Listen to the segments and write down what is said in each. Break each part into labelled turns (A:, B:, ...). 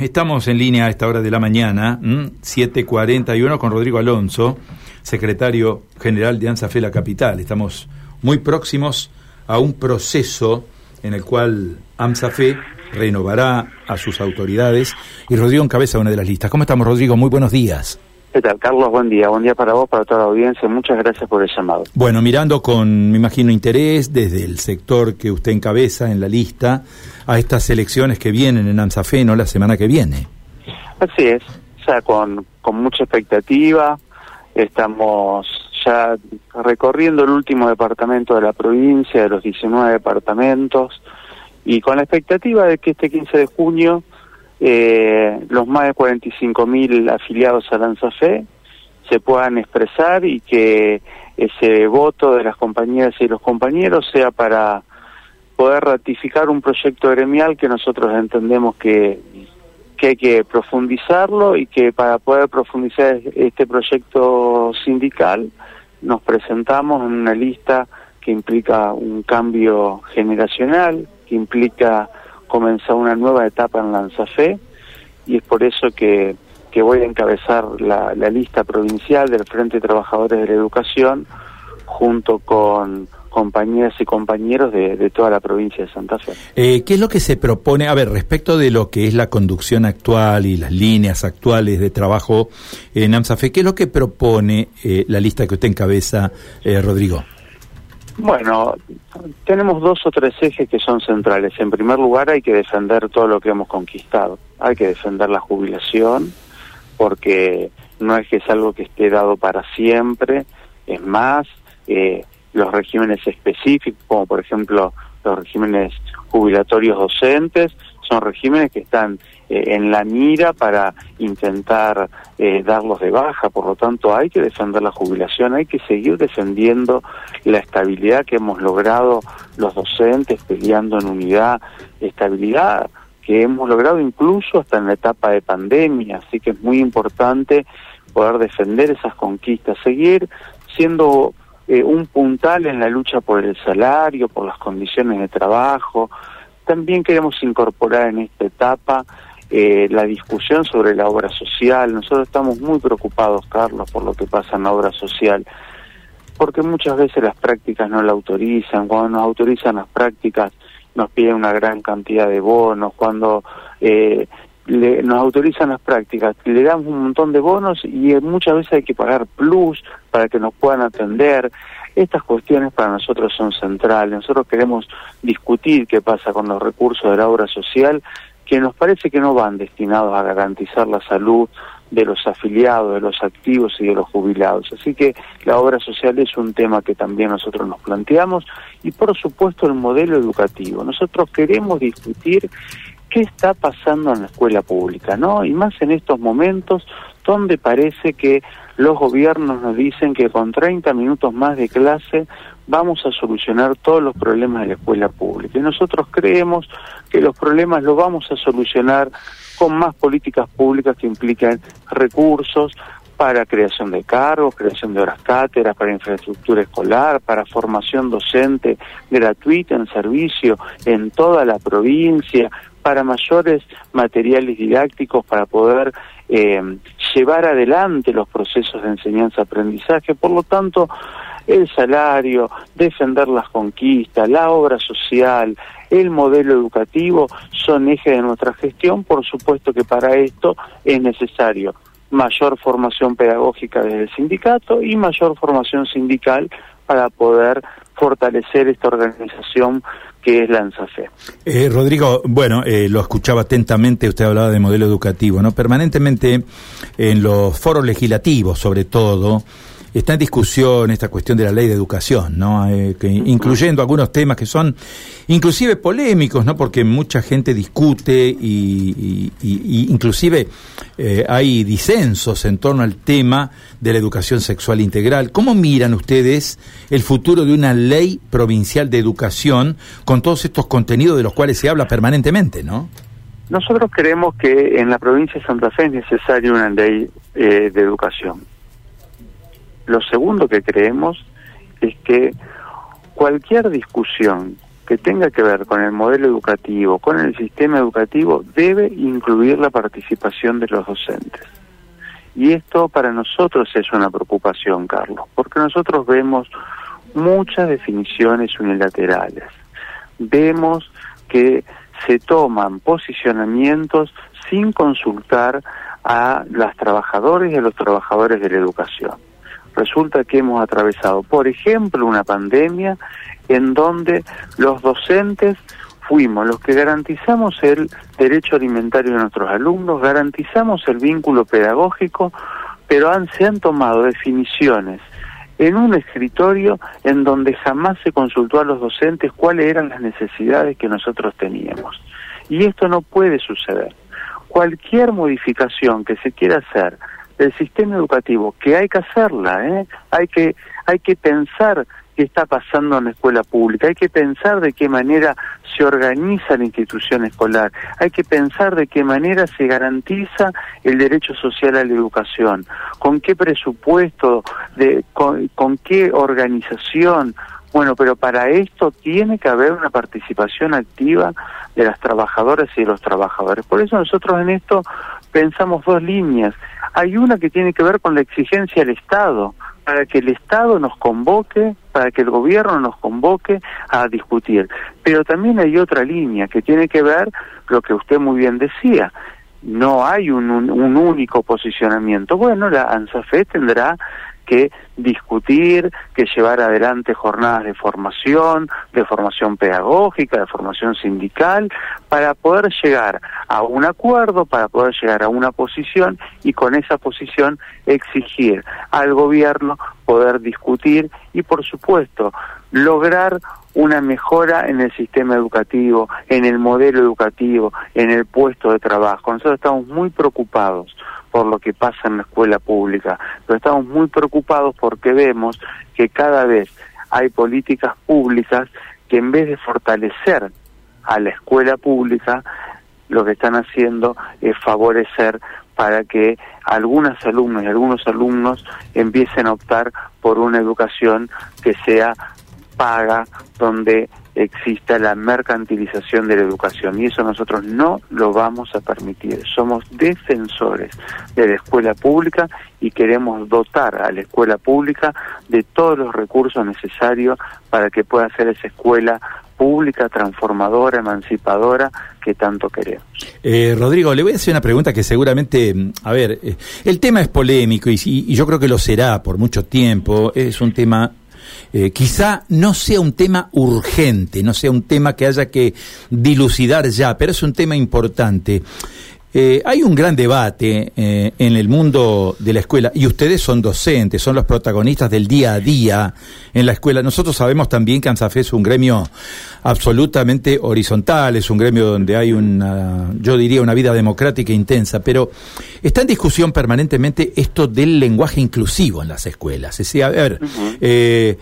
A: estamos en línea a esta hora de la mañana, 7.41, con Rodrigo Alonso, secretario general de ANSAFE La Capital. Estamos muy próximos a un proceso en el cual AMSAFE renovará a sus autoridades y Rodrigo encabeza una de las listas. ¿Cómo estamos, Rodrigo? Muy buenos días.
B: ¿Qué tal, Carlos? Buen día. Buen día para vos, para toda la audiencia. Muchas gracias por el llamado.
A: Bueno, mirando con, me imagino, interés desde el sector que usted encabeza en la lista a estas elecciones que vienen en AMSAFE, ¿no? La semana que viene.
B: Así es. O sea, con, con mucha expectativa. Estamos ya recorriendo el último departamento de la provincia, de los 19 departamentos, y con la expectativa de que este 15 de junio eh, los más de 45 mil afiliados a Lanzafe se puedan expresar y que ese voto de las compañeras y los compañeros sea para poder ratificar un proyecto gremial que nosotros entendemos que, que hay que profundizarlo y que para poder profundizar este proyecto sindical nos presentamos en una lista que implica un cambio generacional, que implica comenzar una nueva etapa en Lanzafe y es por eso que, voy a encabezar la, la, lista provincial del Frente de Trabajadores de la Educación junto con compañeras y compañeros de, de toda la provincia de Santa Fe.
A: Eh, ¿Qué es lo que se propone? A ver, respecto de lo que es la conducción actual y las líneas actuales de trabajo en AMSAFE, ¿qué es lo que propone eh, la lista que usted encabeza, eh, Rodrigo?
B: Bueno, tenemos dos o tres ejes que son centrales. En primer lugar, hay que defender todo lo que hemos conquistado. Hay que defender la jubilación, porque no es que es algo que esté dado para siempre. Es más, eh, los regímenes específicos, como por ejemplo los regímenes jubilatorios docentes, son regímenes que están eh, en la mira para intentar eh, darlos de baja, por lo tanto hay que defender la jubilación, hay que seguir defendiendo la estabilidad que hemos logrado los docentes peleando en unidad, estabilidad que hemos logrado incluso hasta en la etapa de pandemia, así que es muy importante poder defender esas conquistas, seguir siendo eh, un puntal en la lucha por el salario, por las condiciones de trabajo, también queremos incorporar en esta etapa eh, la discusión sobre la obra social. Nosotros estamos muy preocupados, Carlos, por lo que pasa en la obra social, porque muchas veces las prácticas no la autorizan. Cuando nos autorizan las prácticas nos piden una gran cantidad de bonos. Cuando eh, nos autorizan las prácticas, le damos un montón de bonos y muchas veces hay que pagar plus para que nos puedan atender. Estas cuestiones para nosotros son centrales. Nosotros queremos discutir qué pasa con los recursos de la obra social, que nos parece que no van destinados a garantizar la salud de los afiliados, de los activos y de los jubilados. Así que la obra social es un tema que también nosotros nos planteamos y por supuesto el modelo educativo. Nosotros queremos discutir qué está pasando en la escuela pública, ¿no? Y más en estos momentos donde parece que los gobiernos nos dicen que con 30 minutos más de clase vamos a solucionar todos los problemas de la escuela pública. Y nosotros creemos que los problemas los vamos a solucionar con más políticas públicas que implican recursos para creación de cargos, creación de horas cátedras, para infraestructura escolar, para formación docente gratuita en servicio en toda la provincia, para mayores materiales didácticos para poder eh, llevar adelante los procesos de enseñanza-aprendizaje. Por lo tanto, el salario, defender las conquistas, la obra social, el modelo educativo son ejes de nuestra gestión. Por supuesto que para esto es necesario mayor formación pedagógica desde el sindicato y mayor formación sindical para poder fortalecer esta organización que es Lanzafe.
A: Eh, Rodrigo, bueno, eh, lo escuchaba atentamente, usted hablaba de modelo educativo, ¿no? Permanentemente en los foros legislativos, sobre todo, está en discusión esta cuestión de la ley de educación, ¿no? Eh, que, incluyendo algunos temas que son inclusive polémicos, ¿no? Porque mucha gente discute y, y, y inclusive eh, hay disensos en torno al tema de la educación sexual integral. ¿Cómo miran ustedes el futuro de una ley provincial de educación con todos estos contenidos de los cuales se habla permanentemente, no?
B: Nosotros creemos que en la provincia de Santa Fe es necesaria una ley eh, de educación. Lo segundo que creemos es que cualquier discusión que tenga que ver con el modelo educativo, con el sistema educativo, debe incluir la participación de los docentes. Y esto para nosotros es una preocupación, Carlos, porque nosotros vemos muchas definiciones unilaterales. Vemos que se toman posicionamientos sin consultar a las trabajadoras y a los trabajadores de la educación. Resulta que hemos atravesado, por ejemplo, una pandemia en donde los docentes fuimos los que garantizamos el derecho alimentario de nuestros alumnos, garantizamos el vínculo pedagógico, pero han, se han tomado definiciones en un escritorio en donde jamás se consultó a los docentes cuáles eran las necesidades que nosotros teníamos. Y esto no puede suceder. Cualquier modificación que se quiera hacer del sistema educativo, que hay que hacerla, ¿eh? hay, que, hay que pensar qué está pasando en la escuela pública, hay que pensar de qué manera se organiza la institución escolar, hay que pensar de qué manera se garantiza el derecho social a la educación, con qué presupuesto, de, con, con qué organización, bueno, pero para esto tiene que haber una participación activa de las trabajadoras y de los trabajadores. Por eso nosotros en esto pensamos dos líneas. Hay una que tiene que ver con la exigencia del Estado, para que el Estado nos convoque, para que el gobierno nos convoque a discutir. Pero también hay otra línea que tiene que ver lo que usted muy bien decía. No hay un, un, único posicionamiento. Bueno, la ANSAFE tendrá que discutir, que llevar adelante jornadas de formación, de formación pedagógica, de formación sindical, para poder llegar a un acuerdo, para poder llegar a una posición y con esa posición exigir al gobierno poder discutir y, por supuesto, lograr una mejora en el sistema educativo, en el modelo educativo, en el puesto de trabajo. Nosotros estamos muy preocupados por lo que pasa en la escuela pública, pero estamos muy preocupados porque vemos que cada vez hay políticas públicas que en vez de fortalecer a la escuela pública, lo que están haciendo es favorecer para que algunas alumnas y algunos alumnos empiecen a optar por una educación que sea paga, donde exista la mercantilización de la educación y eso nosotros no lo vamos a permitir. Somos defensores de la escuela pública y queremos dotar a la escuela pública de todos los recursos necesarios para que pueda ser esa escuela pública, transformadora, emancipadora que tanto queremos.
A: Eh, Rodrigo, le voy a hacer una pregunta que seguramente, a ver, eh, el tema es polémico y yo creo que lo será por mucho tiempo, es un tema eh, quizá no sea un tema urgente, no sea un tema que haya que dilucidar ya, pero es un tema importante. Eh, hay un gran debate eh, en el mundo de la escuela y ustedes son docentes, son los protagonistas del día a día en la escuela. Nosotros sabemos también que ANSAFE es un gremio absolutamente horizontal, es un gremio donde hay una, yo diría, una vida democrática intensa, pero está en discusión permanentemente esto del lenguaje inclusivo en las escuelas. Es a ver, eh,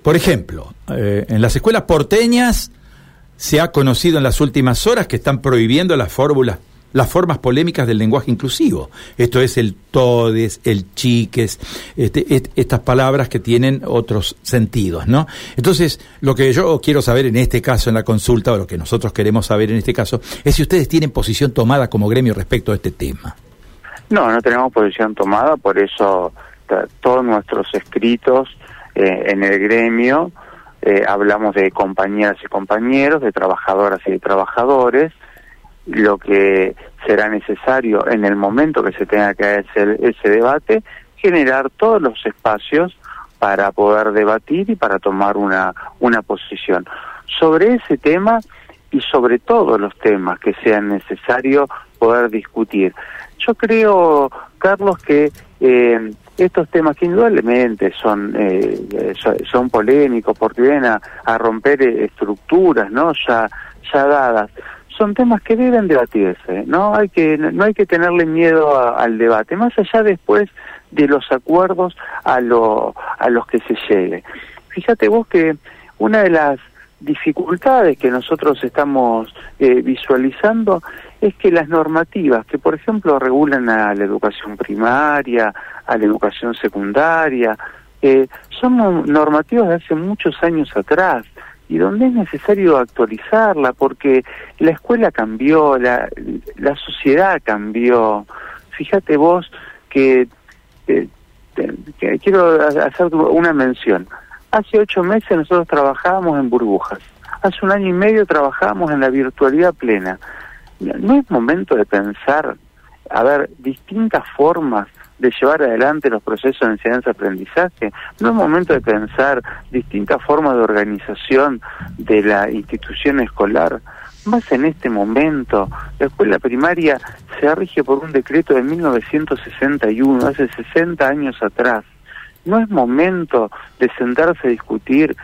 A: por ejemplo, en las escuelas porteñas se ha conocido en las últimas horas que están prohibiendo las fórmulas las formas polémicas del lenguaje inclusivo. Esto es el todes, el chiques, este, estas palabras que tienen otros sentidos, ¿no? Entonces, lo que yo quiero saber en este caso, en la consulta, o lo que nosotros queremos saber en este caso, es si ustedes tienen posición tomada como gremio respecto a este tema.
B: No, no tenemos posición tomada, por eso todos nuestros escritos eh, en el gremio eh, hablamos de compañeras y compañeros, de trabajadoras y de trabajadores, lo que será necesario en el momento que se tenga que hacer ese debate, generar todos los espacios para poder debatir y para tomar una, una posición. Sobre ese tema y sobre todos los temas que sean necesarios poder discutir. Yo creo, Carlos, que eh, estos temas que indudablemente son, eh, son, polémicos porque vienen a, a romper estructuras no ya, ya dadas son temas que deben debatirse, no hay que no hay que tenerle miedo al debate, más allá después de los acuerdos a lo, a los que se llegue. Fíjate vos que una de las dificultades que nosotros estamos eh, visualizando es que las normativas que por ejemplo regulan a la educación primaria, a la educación secundaria, eh, son normativas de hace muchos años atrás y donde es necesario actualizarla, porque la escuela cambió, la, la sociedad cambió. Fíjate vos que, que, que quiero hacer una mención. Hace ocho meses nosotros trabajábamos en burbujas. Hace un año y medio trabajábamos en la virtualidad plena. No es momento de pensar, a ver, distintas formas de llevar adelante los procesos de enseñanza-aprendizaje. No es momento de pensar distintas formas de organización de la institución escolar. Más en este momento, la escuela primaria se rige por un decreto de 1961, hace 60 años atrás. No es momento de sentarse a discutir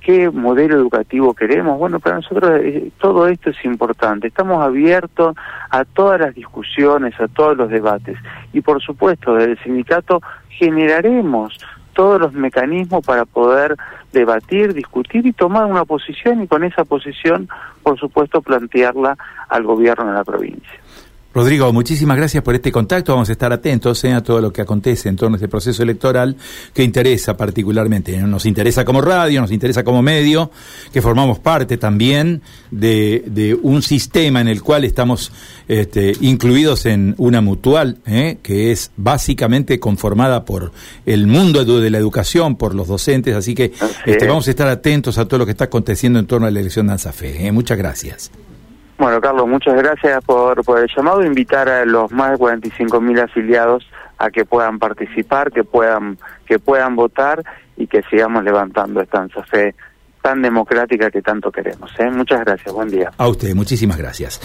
B: qué modelo educativo queremos. Bueno, para nosotros eh, todo esto es importante. Estamos abiertos a todas las discusiones, a todos los debates. Y por supuesto, desde el sindicato generaremos todos los mecanismos para poder debatir, discutir y tomar una posición y con esa posición, por supuesto, plantearla al gobierno de la provincia.
A: Rodrigo, muchísimas gracias por este contacto. Vamos a estar atentos eh, a todo lo que acontece en torno a este proceso electoral que interesa particularmente. Nos interesa como radio, nos interesa como medio, que formamos parte también de, un sistema en el cual estamos este, incluidos en una mutual, eh, que es básicamente conformada por el mundo de la educación, por los docentes. Así que este, vamos a estar atentos a todo lo que está aconteciendo en torno a la elección de ANSAFE. Eh. Muchas gracias.
B: Bueno, Carlos, muchas gracias por, por el llamado. Invitar a los más de 45 mil afiliados a que puedan participar, que puedan, que puedan votar y que sigamos levantando esta fe tan democrática que tanto queremos. ¿eh? Muchas gracias, buen día.
A: A usted, muchísimas gracias.